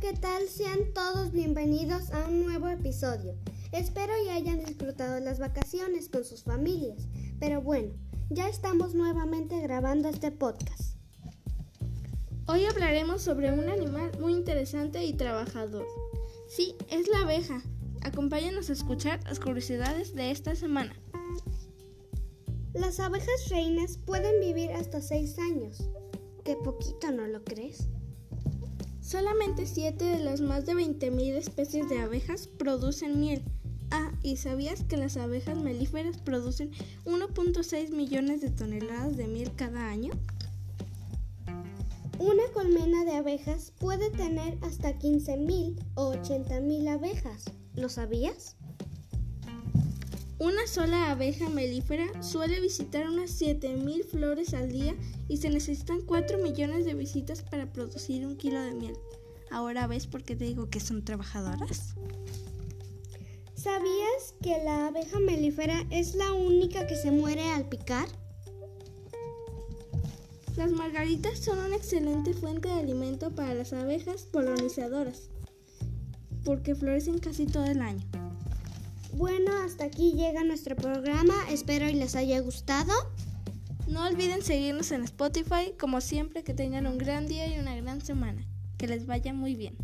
¿qué tal? Sean todos bienvenidos a un nuevo episodio. Espero y hayan disfrutado las vacaciones con sus familias. Pero bueno, ya estamos nuevamente grabando este podcast. Hoy hablaremos sobre un animal muy interesante y trabajador. Sí, es la abeja. Acompáñanos a escuchar las curiosidades de esta semana. Las abejas reinas pueden vivir hasta 6 años. Qué poquito, ¿no lo crees? Solamente 7 de las más de 20.000 especies de abejas producen miel. Ah, ¿y sabías que las abejas melíferas producen 1.6 millones de toneladas de miel cada año? Una colmena de abejas puede tener hasta 15.000 o 80.000 abejas. ¿Lo sabías? Una sola abeja melífera suele visitar unas 7.000 flores al día y se necesitan 4 millones de visitas para producir un kilo de miel. Ahora ves por qué te digo que son trabajadoras. ¿Sabías que la abeja melífera es la única que se muere al picar? Las margaritas son una excelente fuente de alimento para las abejas polinizadoras porque florecen casi todo el año. Bueno, hasta aquí llega nuestro programa. Espero y les haya gustado. No olviden seguirnos en Spotify. Como siempre, que tengan un gran día y una gran semana. Que les vaya muy bien.